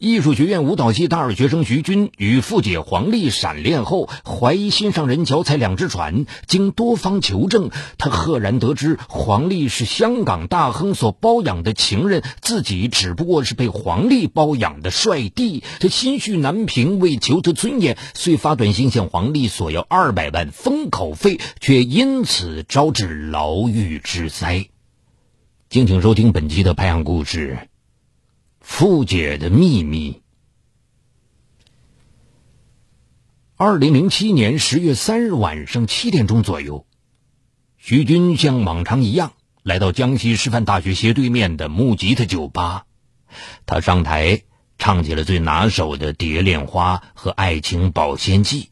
艺术学院舞蹈系大二学生徐军与富姐黄丽闪恋后，怀疑心上人脚踩两只船。经多方求证，他赫然得知黄丽是香港大亨所包养的情人，自己只不过是被黄丽包养的帅弟。他心绪难平，为求得尊严，遂发短信向黄丽索要二百万封口费，却因此招致牢狱之灾。敬请收听本期的拍案故事。富姐的秘密。二零零七年十月三日晚上七点钟左右，徐军像往常一样来到江西师范大学斜对面的木吉他酒吧。他上台唱起了最拿手的《蝶恋花》和《爱情保鲜剂》。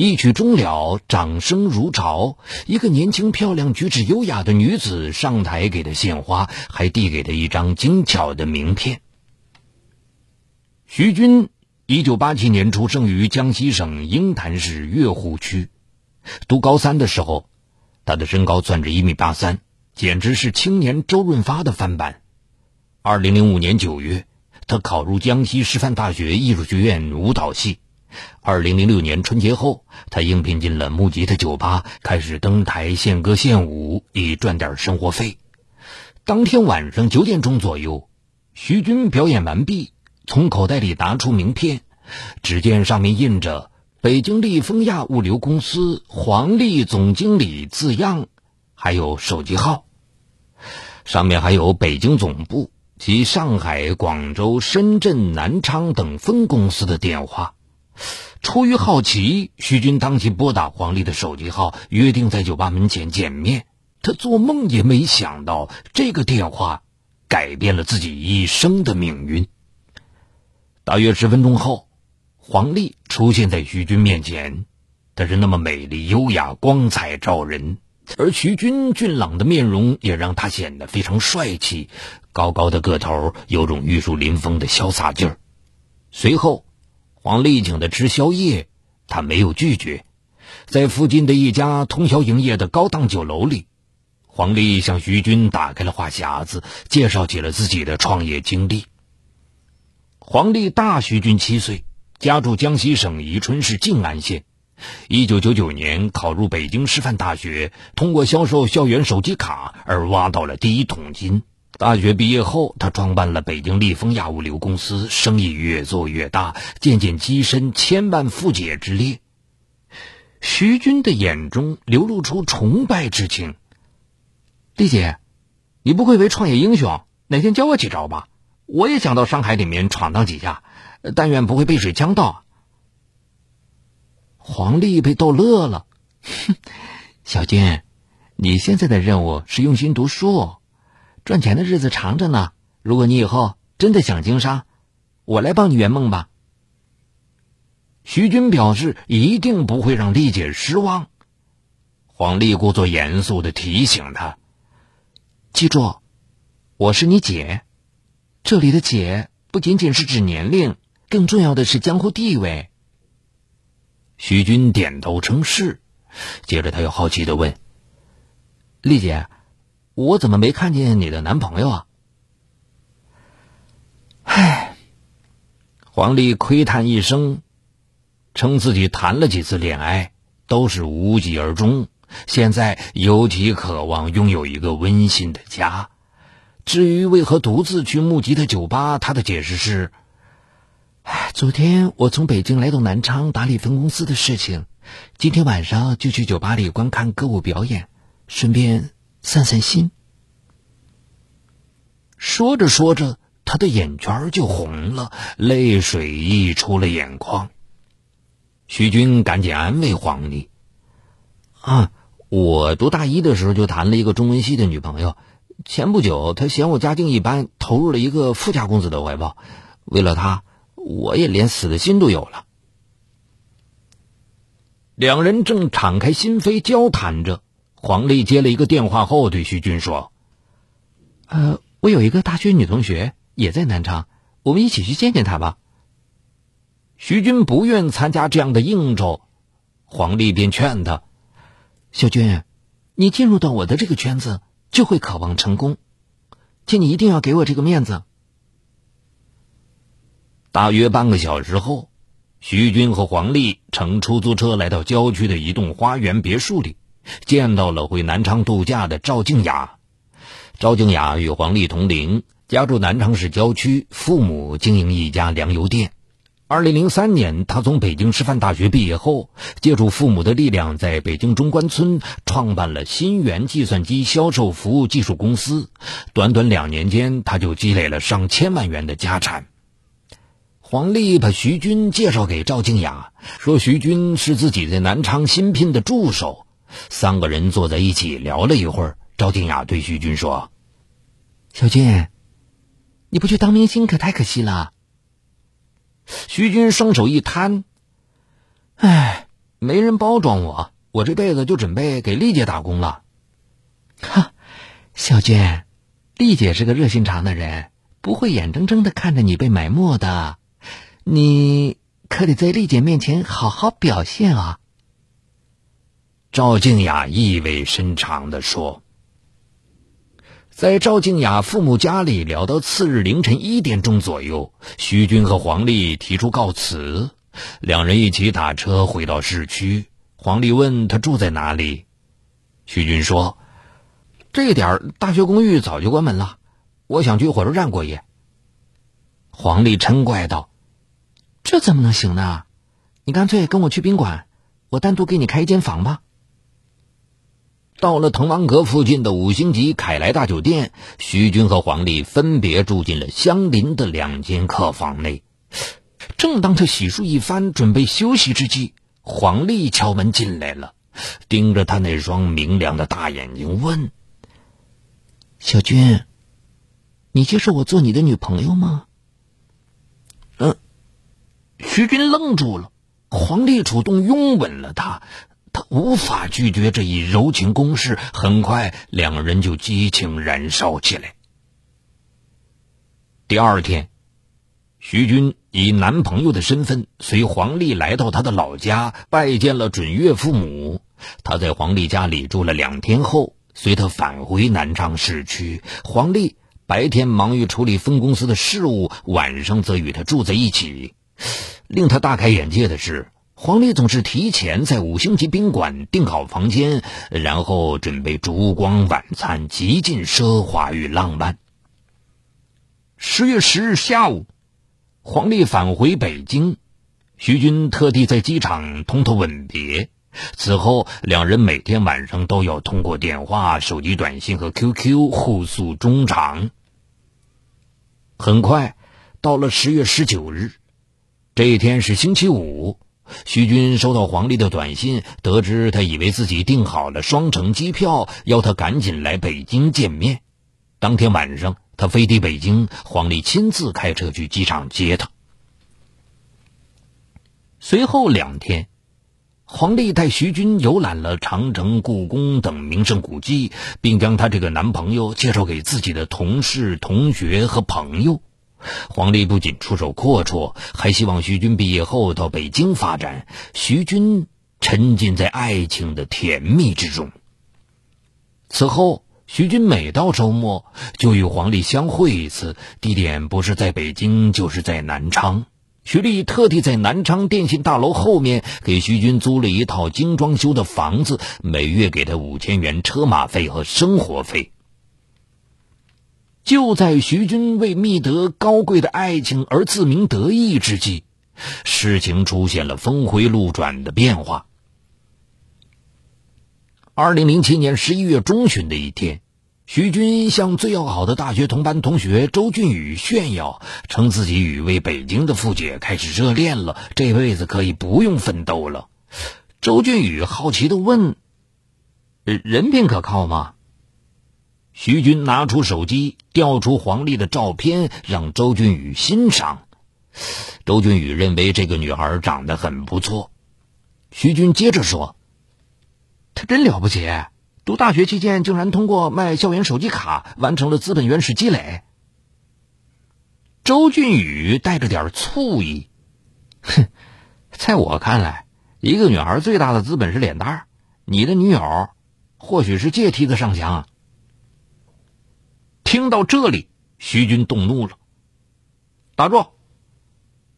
一曲终了，掌声如潮。一个年轻漂亮、举止优雅的女子上台给他献花，还递给他一张精巧的名片。徐军，一九八七年出生于江西省鹰潭市月湖区。读高三的时候，他的身高算着一米八三，简直是青年周润发的翻版。二零零五年九月，他考入江西师范大学艺术学院舞蹈系。二零零六年春节后，他应聘进了木吉他酒吧，开始登台献歌献舞，以赚点生活费。当天晚上九点钟左右，徐军表演完毕，从口袋里拿出名片，只见上面印着“北京利丰亚物流公司黄丽总经理”字样，还有手机号，上面还有北京总部及上海、广州、深圳、南昌等分公司的电话。出于好奇，徐军当即拨打黄丽的手机号，约定在酒吧门前见面。他做梦也没想到，这个电话改变了自己一生的命运。大约十分钟后，黄丽出现在徐军面前。她是那么美丽、优雅、光彩照人，而徐军俊朗的面容也让他显得非常帅气。高高的个头，有种玉树临风的潇洒劲儿。随后。黄丽请他吃宵夜，他没有拒绝。在附近的一家通宵营业的高档酒楼里，黄丽向徐军打开了话匣子，介绍起了自己的创业经历。黄丽大徐军七岁，家住江西省宜春市静安县。一九九九年考入北京师范大学，通过销售校园手机卡而挖到了第一桶金。大学毕业后，他创办了北京利丰亚物流公司，生意越做越大，渐渐跻身千万富姐之列。徐军的眼中流露出崇拜之情。丽姐，你不愧为创业英雄，哪天教我几招吧？我也想到商海里面闯荡几下，但愿不会背水呛到。黄丽被逗乐了，哼，小军，你现在的任务是用心读书。赚钱的日子长着呢。如果你以后真的想经商，我来帮你圆梦吧。徐军表示一定不会让丽姐失望。黄丽故作严肃的提醒他：“记住，我是你姐，这里的姐不仅仅是指年龄，更重要的是江湖地位。”徐军点头称是，接着他又好奇的问：“丽姐。”我怎么没看见你的男朋友啊？唉，黄丽亏叹一声，称自己谈了几次恋爱都是无疾而终，现在尤其渴望拥有一个温馨的家。至于为何独自去目吉的酒吧，他的解释是：唉，昨天我从北京来到南昌打理分公司的事情，今天晚上就去酒吧里观看歌舞表演，顺便。散散心。说着说着，他的眼圈就红了，泪水溢出了眼眶。徐军赶紧安慰黄丽：“啊，我读大一的时候就谈了一个中文系的女朋友，前不久她嫌我家境一般，投入了一个富家公子的怀抱。为了她，我也连死的心都有了。”两人正敞开心扉交谈着。黄丽接了一个电话后，对徐军说：“呃，我有一个大学女同学也在南昌，我们一起去见见她吧。”徐军不愿参加这样的应酬，黄丽便劝他：“小军，你进入到我的这个圈子，就会渴望成功，请你一定要给我这个面子。”大约半个小时后，徐军和黄丽乘出租车来到郊区的一栋花园别墅里，见到了回南昌度假的赵静雅。赵静雅与黄丽同龄，家住南昌市郊区，父母经营一家粮油店。二零零三年，他从北京师范大学毕业后，借助父母的力量，在北京中关村创办了新源计算机销售服务技术公司。短短两年间，他就积累了上千万元的家产。黄丽把徐军介绍给赵静雅，说徐军是自己在南昌新聘的助手。三个人坐在一起聊了一会儿，赵静雅对徐军说：“小军，你不去当明星可太可惜了。”徐军双手一摊，唉，没人包装我，我这辈子就准备给丽姐打工了。哈，小军，丽姐是个热心肠的人，不会眼睁睁的看着你被埋没的。你可得在丽姐面前好好表现啊。赵静雅意味深长的说。在赵静雅父母家里聊到次日凌晨一点钟左右，徐军和黄丽提出告辞，两人一起打车回到市区。黄丽问他住在哪里，徐军说：“这点大学公寓早就关门了，我想去火车站过夜。”黄丽嗔怪道：“这怎么能行呢？你干脆跟我去宾馆，我单独给你开一间房吧。”到了滕王阁附近的五星级凯莱大酒店，徐军和黄丽分别住进了相邻的两间客房内。正当他洗漱一番，准备休息之际，黄丽敲门进来了，盯着他那双明亮的大眼睛问：“小军，你接受我做你的女朋友吗？”嗯。徐军愣住了，黄丽主动拥吻了他。无法拒绝这一柔情攻势，很快两人就激情燃烧起来。第二天，徐军以男朋友的身份随黄丽来到他的老家，拜见了准岳父母。他在黄丽家里住了两天后，随他返回南昌市区。黄丽白天忙于处理分公司的事务，晚上则与他住在一起。令他大开眼界的是。黄丽总是提前在五星级宾馆订好房间，然后准备烛光晚餐，极尽奢华与浪漫。十月十日下午，黄丽返回北京，徐军特地在机场同她吻别。此后，两人每天晚上都要通过电话、手机短信和 QQ 互诉衷肠。很快，到了十月十九日，这一天是星期五。徐军收到黄丽的短信，得知他以为自己订好了双程机票，要他赶紧来北京见面。当天晚上，他飞抵北京，黄丽亲自开车去机场接他。随后两天，黄丽带徐军游览了长城、故宫等名胜古迹，并将她这个男朋友介绍给自己的同事、同学和朋友。黄丽不仅出手阔绰，还希望徐军毕业后到北京发展。徐军沉浸在爱情的甜蜜之中。此后，徐军每到周末就与黄丽相会一次，地点不是在北京，就是在南昌。徐丽特地在南昌电信大楼后面给徐军租了一套精装修的房子，每月给他五千元车马费和生活费。就在徐军为觅得高贵的爱情而自鸣得意之际，事情出现了峰回路转的变化。二零零七年十一月中旬的一天，徐军向最要好的大学同班同学周俊宇炫耀，称自己与位北京的富姐开始热恋了，这辈子可以不用奋斗了。周俊宇好奇的问：“人品可靠吗？”徐军拿出手机，调出黄丽的照片，让周俊宇欣赏。周俊宇认为这个女孩长得很不错。徐军接着说：“她真了不起，读大学期间竟然通过卖校园手机卡完成了资本原始积累。”周俊宇带着点醋意：“哼，在我看来，一个女孩最大的资本是脸蛋你的女友，或许是借梯子上墙。”听到这里，徐军动怒了。打住！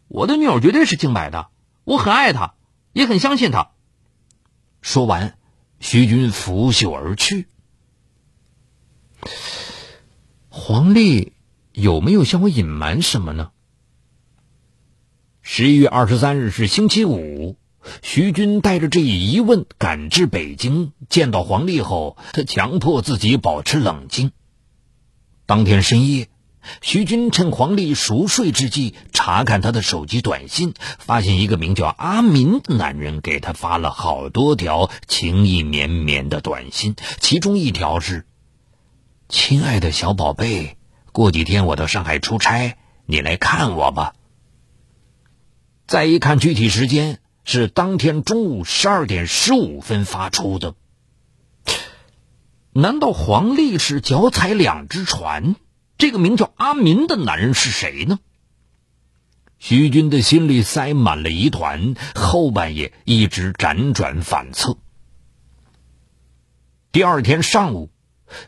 我的女友绝对是清白的，我很爱她，也很相信她。说完，徐军拂袖而去。黄丽有没有向我隐瞒什么呢？十一月二十三日是星期五，徐军带着这一疑问赶至北京，见到黄丽后，他强迫自己保持冷静。当天深夜。徐军趁黄丽熟睡之际，查看他的手机短信，发现一个名叫阿民的男人给他发了好多条情意绵绵的短信，其中一条是：“亲爱的小宝贝，过几天我到上海出差，你来看我吧。”再一看具体时间，是当天中午十二点十五分发出的。难道黄丽是脚踩两只船？这个名叫阿民的男人是谁呢？徐军的心里塞满了疑团，后半夜一直辗转反侧。第二天上午，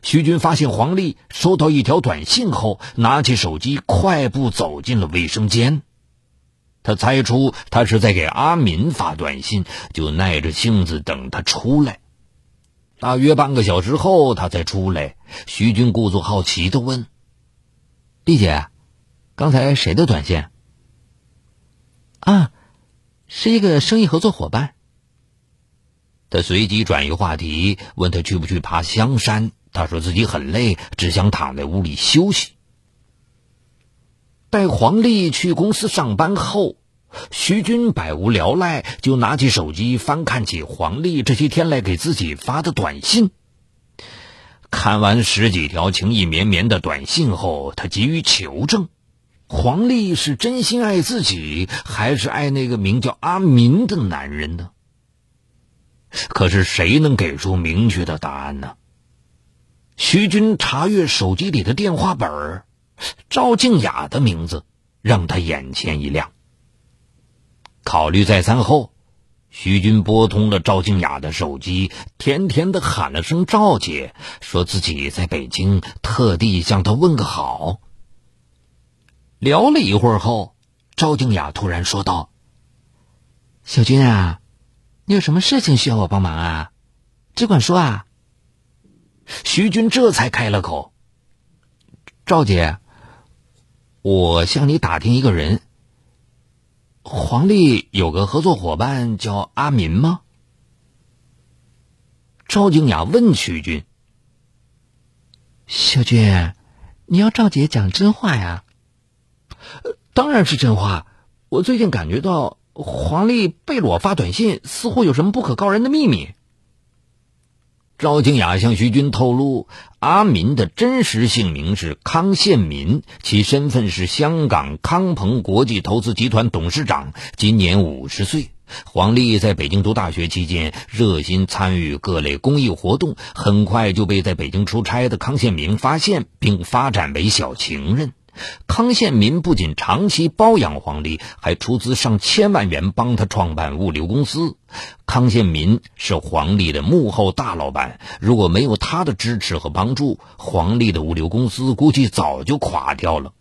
徐军发现黄丽收到一条短信后，拿起手机快步走进了卫生间。他猜出他是在给阿民发短信，就耐着性子等他出来。大约半个小时后，他才出来。徐军故作好奇的问。丽姐，刚才谁的短信？啊，是一个生意合作伙伴。他随即转移话题，问他去不去爬香山。他说自己很累，只想躺在屋里休息。待黄丽去公司上班后，徐军百无聊赖，就拿起手机翻看起黄丽这些天来给自己发的短信。看完十几条情意绵绵的短信后，他急于求证：黄丽是真心爱自己，还是爱那个名叫阿民的男人呢？可是谁能给出明确的答案呢？徐军查阅手机里的电话本儿，赵静雅的名字让他眼前一亮。考虑再三后。徐军拨通了赵静雅的手机，甜甜的喊了声“赵姐”，说自己在北京，特地向她问个好。聊了一会儿后，赵静雅突然说道：“小军啊，你有什么事情需要我帮忙啊？只管说啊。”徐军这才开了口：“赵姐，我向你打听一个人。”黄丽有个合作伙伴叫阿民吗？赵静雅问徐军：“小军，你要赵姐讲真话呀？”“当然是真话。我最近感觉到黄丽背了我发短信，似乎有什么不可告人的秘密。”赵静雅向徐军透露，阿民的真实姓名是康宪民，其身份是香港康鹏国际投资集团董事长，今年五十岁。黄丽在北京读大学期间，热心参与各类公益活动，很快就被在北京出差的康宪民发现，并发展为小情人。康宪民不仅长期包养黄丽，还出资上千万元帮他创办物流公司。康宪民是黄丽的幕后大老板，如果没有他的支持和帮助，黄丽的物流公司估计早就垮掉了。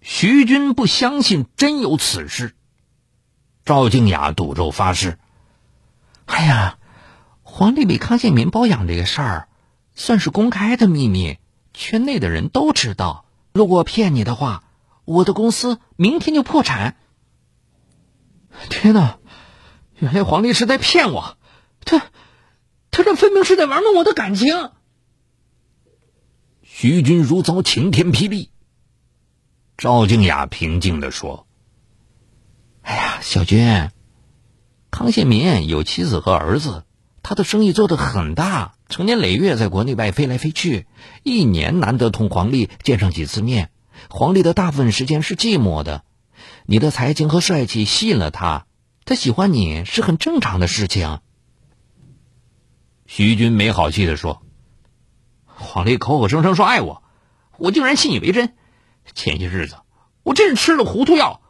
徐军不相信真有此事，赵静雅赌咒发誓：“哎呀，黄丽被康宪民包养这个事儿，算是公开的秘密。”圈内的人都知道，如果骗你的话，我的公司明天就破产。天哪，原来黄丽是在骗我，他，他这分明是在玩弄我的感情。徐军如遭晴天霹雳。赵静雅平静的说：“哎呀，小军，康宪民有妻子和儿子。”他的生意做得很大，成年累月在国内外飞来飞去，一年难得同黄丽见上几次面。黄丽的大部分时间是寂寞的，你的才情和帅气吸引了他，他喜欢你是很正常的事情。徐军没好气的说：“黄丽口口声声说爱我，我竟然信以为真。前些日子我真是吃了糊涂药。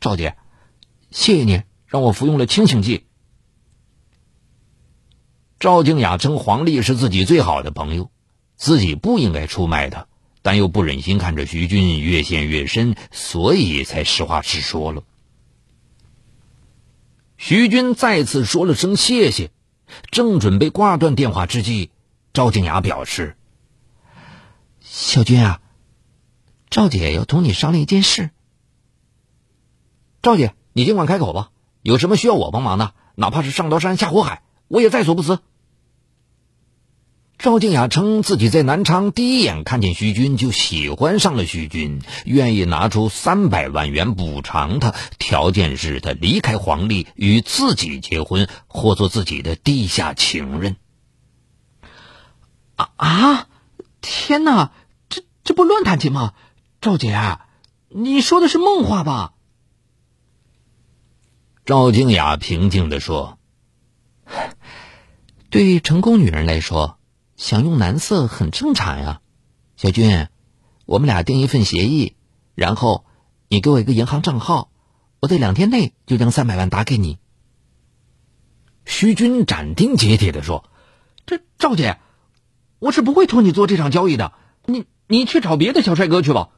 赵姐，谢谢你让我服用了清醒剂。”赵静雅称黄丽是自己最好的朋友，自己不应该出卖她，但又不忍心看着徐军越陷越深，所以才实话实说了。徐军再次说了声谢谢，正准备挂断电话之际，赵静雅表示：“小军啊，赵姐要同你商量一件事。赵姐，你尽管开口吧，有什么需要我帮忙的，哪怕是上刀山下火海，我也在所不辞。”赵静雅称自己在南昌第一眼看见徐军就喜欢上了徐军，愿意拿出三百万元补偿他，条件是他离开黄丽与自己结婚，或做自己的地下情人。啊啊！天哪，这这不乱弹琴吗？赵姐，你说的是梦话吧？赵静雅平静的说：“ 对成功女人来说。”想用男色很正常呀，小军，我们俩订一份协议，然后你给我一个银行账号，我在两天内就将三百万打给你。徐军斩钉截铁的说：“这赵姐，我是不会托你做这场交易的，你你去找别的小帅哥去吧。”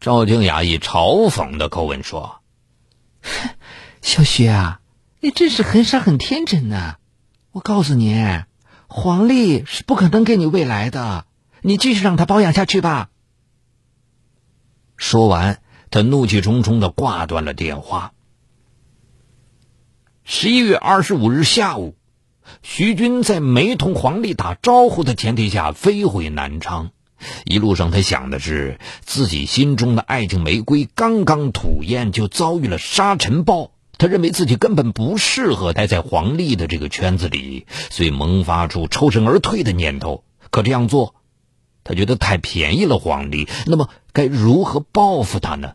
赵静雅以嘲讽的口吻说：“ 小徐啊，你真是很傻很天真呐！我告诉你。”黄丽是不可能给你未来的，你继续让她包养下去吧。说完，他怒气冲冲的挂断了电话。十一月二十五日下午，徐军在没同黄丽打招呼的前提下飞回南昌，一路上他想的是自己心中的爱情玫瑰刚刚吐艳，就遭遇了沙尘暴。他认为自己根本不适合待在黄丽的这个圈子里，所以萌发出抽身而退的念头。可这样做，他觉得太便宜了黄丽。那么该如何报复他呢？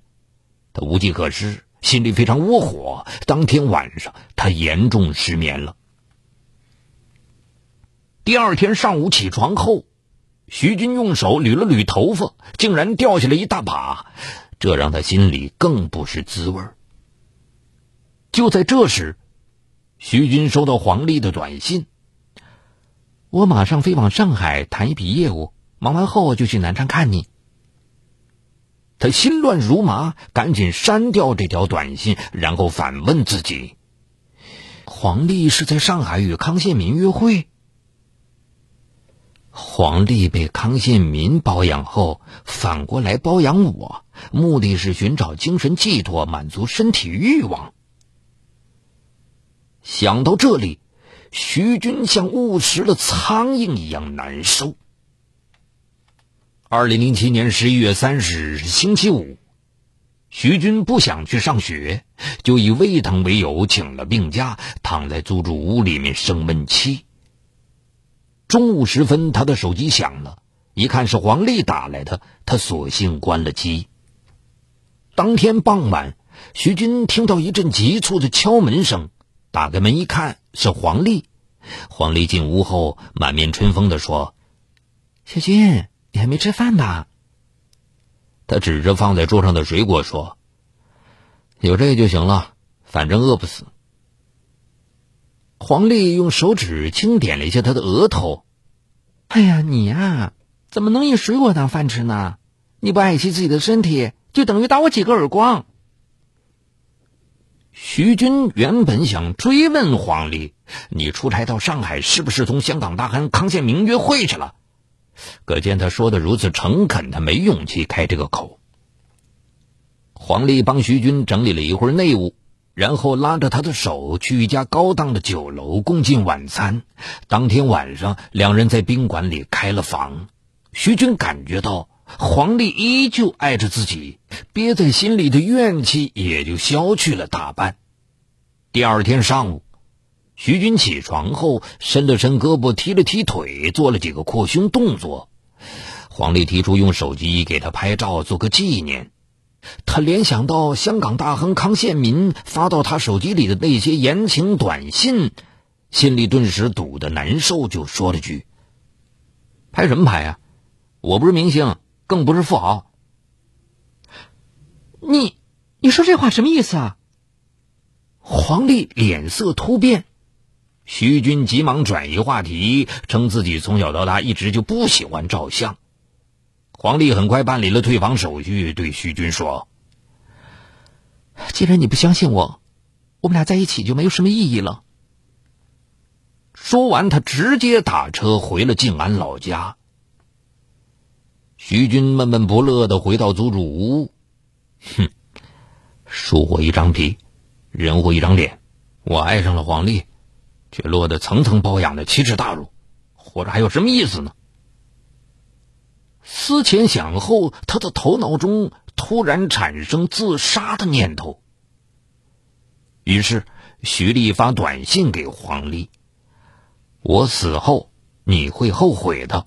他无计可施，心里非常窝火。当天晚上，他严重失眠了。第二天上午起床后，徐军用手捋了捋头发，竟然掉下来一大把，这让他心里更不是滋味儿。就在这时，徐军收到黄丽的短信：“我马上飞往上海谈一笔业务，忙完后就去南昌看你。”他心乱如麻，赶紧删掉这条短信，然后反问自己：“黄丽是在上海与康宪民约会？黄丽被康宪民包养后，反过来包养我，目的是寻找精神寄托，满足身体欲望。”想到这里，徐军像误食了苍蝇一样难受。二零零七年十一月三十日星期五，徐军不想去上学，就以胃疼为由请了病假，躺在租住屋里面生闷气。中午时分，他的手机响了，一看是黄丽打来的，他索性关了机。当天傍晚，徐军听到一阵急促的敲门声。打开门一看，是黄丽。黄丽进屋后，满面春风的说：“小军，你还没吃饭吧？”他指着放在桌上的水果说：“有这个就行了，反正饿不死。”黄丽用手指轻点了一下他的额头：“哎呀，你呀，怎么能以水果当饭吃呢？你不爱惜自己的身体，就等于打我几个耳光。”徐军原本想追问黄丽：“你出差到上海，是不是同香港大亨康宪明约会去了？”可见他说的如此诚恳，他没勇气开这个口。黄丽帮徐军整理了一会儿内务，然后拉着他的手去一家高档的酒楼共进晚餐。当天晚上，两人在宾馆里开了房。徐军感觉到。黄丽依旧爱着自己，憋在心里的怨气也就消去了大半。第二天上午，徐军起床后伸了伸胳膊，踢了踢腿，做了几个扩胸动作。黄丽提出用手机给他拍照做个纪念。他联想到香港大亨康宪民发到他手机里的那些言情短信，心里顿时堵得难受，就说了句：“拍什么拍呀？我不是明星。”更不是富豪。你，你说这话什么意思啊？黄丽脸色突变，徐军急忙转移话题，称自己从小到大一直就不喜欢照相。黄丽很快办理了退房手续，对徐军说：“既然你不相信我，我们俩在一起就没有什么意义了。”说完，他直接打车回了静安老家。徐军闷闷不乐的回到租住屋，哼，树活一张皮，人活一张脸，我爱上了黄丽，却落得层层包养的奇耻大辱，活着还有什么意思呢？思前想后，他的头脑中突然产生自杀的念头。于是，徐丽发短信给黄丽：“我死后你会后悔的。”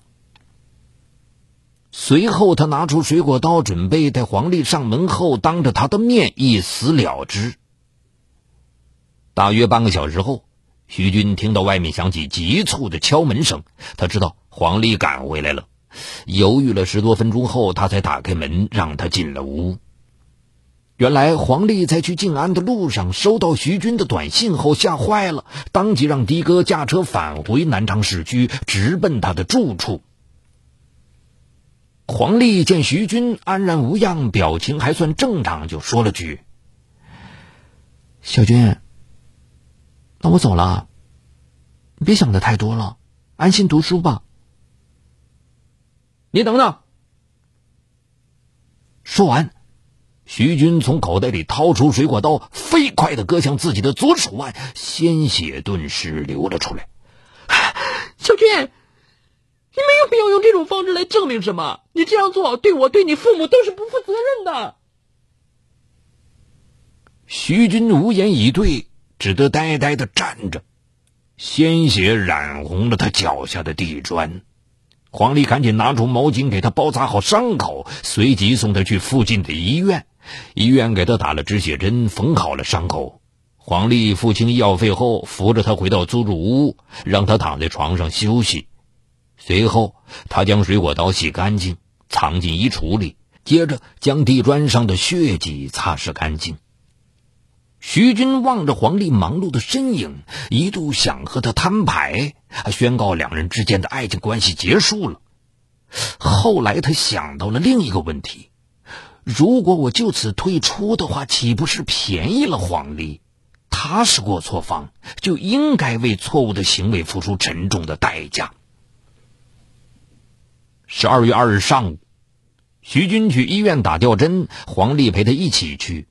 随后，他拿出水果刀，准备在黄丽上门后当着他的面一死了之。大约半个小时后，徐军听到外面响起急促的敲门声，他知道黄丽赶回来了。犹豫了十多分钟后，他才打开门，让他进了屋。原来黄丽在去静安的路上收到徐军的短信后吓坏了，当即让的哥驾车返回南昌市区，直奔他的住处。黄丽见徐军安然无恙，表情还算正常，就说了句：“小军，那我走了，别想的太多了，安心读书吧。”你等等。说完，徐军从口袋里掏出水果刀，飞快的割向自己的左手腕，鲜血顿时流了出来。小军。要用这种方式来证明什么，你这样做对我、对你父母都是不负责任的。徐军无言以对，只得呆呆的站着，鲜血染红了他脚下的地砖。黄丽赶紧拿出毛巾给他包扎好伤口，随即送他去附近的医院。医院给他打了止血针，缝好了伤口。黄丽付清医药费后，扶着他回到租住屋，让他躺在床上休息。随后，他将水果刀洗干净，藏进衣橱里，接着将地砖上的血迹擦拭干净。徐军望着黄丽忙碌的身影，一度想和他摊牌，宣告两人之间的爱情关系结束了。后来，他想到了另一个问题：如果我就此退出的话，岂不是便宜了黄丽？他是过错方，就应该为错误的行为付出沉重的代价。十二月二日上午，徐军去医院打吊针，黄丽陪他一起去。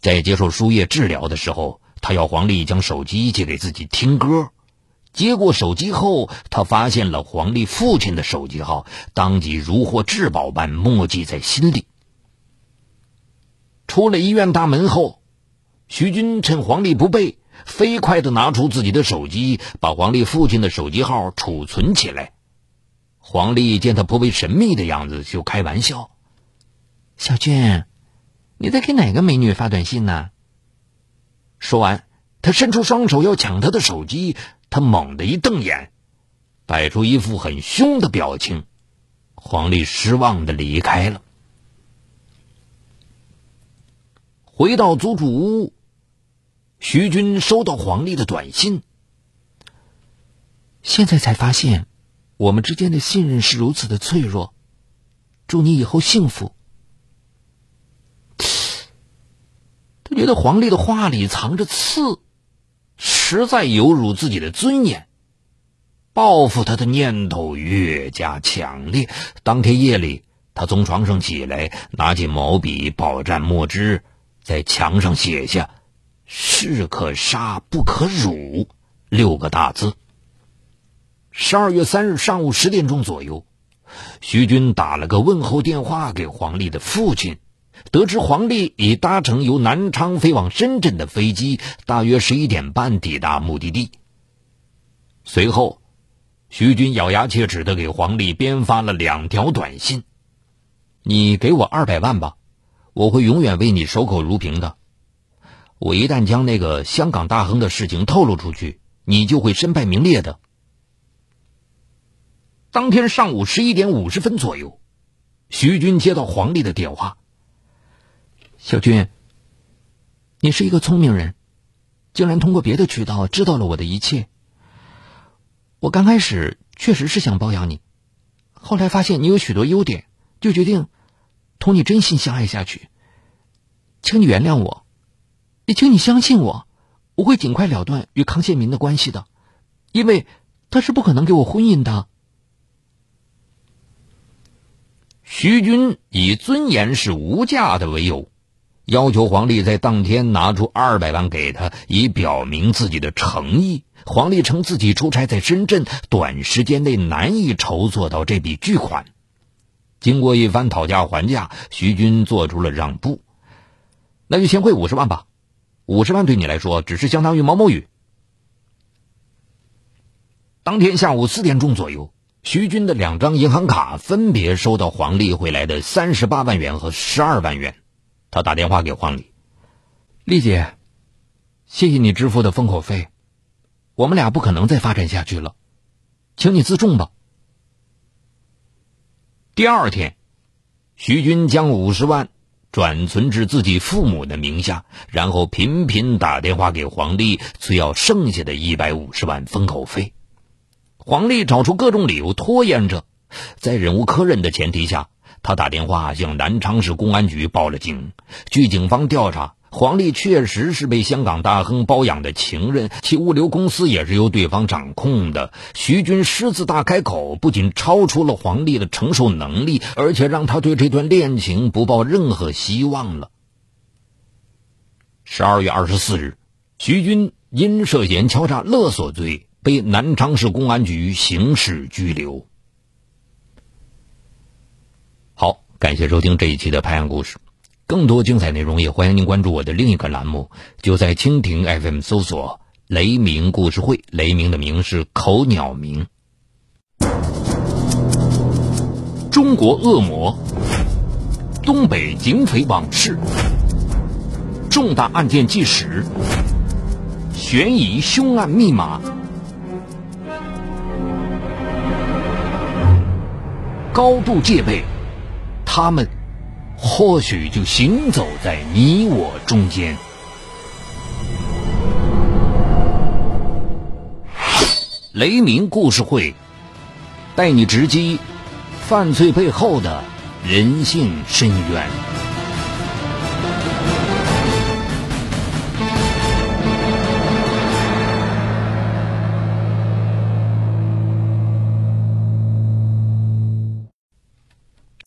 在接受输液治疗的时候，他要黄丽将手机借给自己听歌。接过手机后，他发现了黄丽父亲的手机号，当即如获至宝般默记在心里。出了医院大门后，徐军趁黄丽不备，飞快的拿出自己的手机，把黄丽父亲的手机号储存起来。黄丽见他颇为神秘的样子，就开玩笑：“小俊，你在给哪个美女发短信呢？”说完，他伸出双手要抢他的手机，他猛地一瞪眼，摆出一副很凶的表情。黄丽失望的离开了。回到租住屋，徐军收到黄丽的短信，现在才发现。我们之间的信任是如此的脆弱，祝你以后幸福。他觉得黄丽的话里藏着刺，实在有辱自己的尊严。报复他的念头越加强烈。当天夜里，他从床上起来，拿起毛笔，饱蘸墨汁，在墙上写下“士可杀不可辱”六个大字。十二月三日上午十点钟左右，徐军打了个问候电话给黄丽的父亲，得知黄丽已搭乘由南昌飞往深圳的飞机，大约十一点半抵达目的地。随后，徐军咬牙切齿的给黄丽编发了两条短信：“你给我二百万吧，我会永远为你守口如瓶的。我一旦将那个香港大亨的事情透露出去，你就会身败名裂的。”当天上午十一点五十分左右，徐军接到黄丽的电话。小军，你是一个聪明人，竟然通过别的渠道知道了我的一切。我刚开始确实是想包养你，后来发现你有许多优点，就决定同你真心相爱下去。请你原谅我，也请你相信我，我会尽快了断与康宪民的关系的，因为他是不可能给我婚姻的。徐军以尊严是无价的为由，要求黄丽在当天拿出二百万给他，以表明自己的诚意。黄丽称自己出差在深圳，短时间内难以筹措到这笔巨款。经过一番讨价还价，徐军做出了让步。那就先汇五十万吧，五十万对你来说只是相当于毛毛雨。当天下午四点钟左右，徐军的两张银行卡分别收到黄丽汇来的三十八万元和十二万元。他打电话给黄丽：“丽姐，谢谢你支付的封口费，我们俩不可能再发展下去了，请你自重吧。”第二天，徐军将五十万。转存至自己父母的名下，然后频频打电话给黄丽催要剩下的一百五十万封口费。黄丽找出各种理由拖延着，在忍无可忍的前提下，他打电话向南昌市公安局报了警。据警方调查。黄丽确实是被香港大亨包养的情人，其物流公司也是由对方掌控的。徐军狮子大开口，不仅超出了黄丽的承受能力，而且让他对这段恋情不抱任何希望了。十二月二十四日，徐军因涉嫌敲诈勒索罪被南昌市公安局刑事拘留。好，感谢收听这一期的拍案故事。更多精彩内容，也欢迎您关注我的另一个栏目，就在蜻蜓 FM 搜索“雷鸣故事会”。雷鸣的鸣是口鸟鸣。中国恶魔，东北警匪往事，重大案件纪实，悬疑凶案密码，高度戒备，他们。或许就行走在你我中间。雷鸣故事会，带你直击犯罪背后的人性深渊。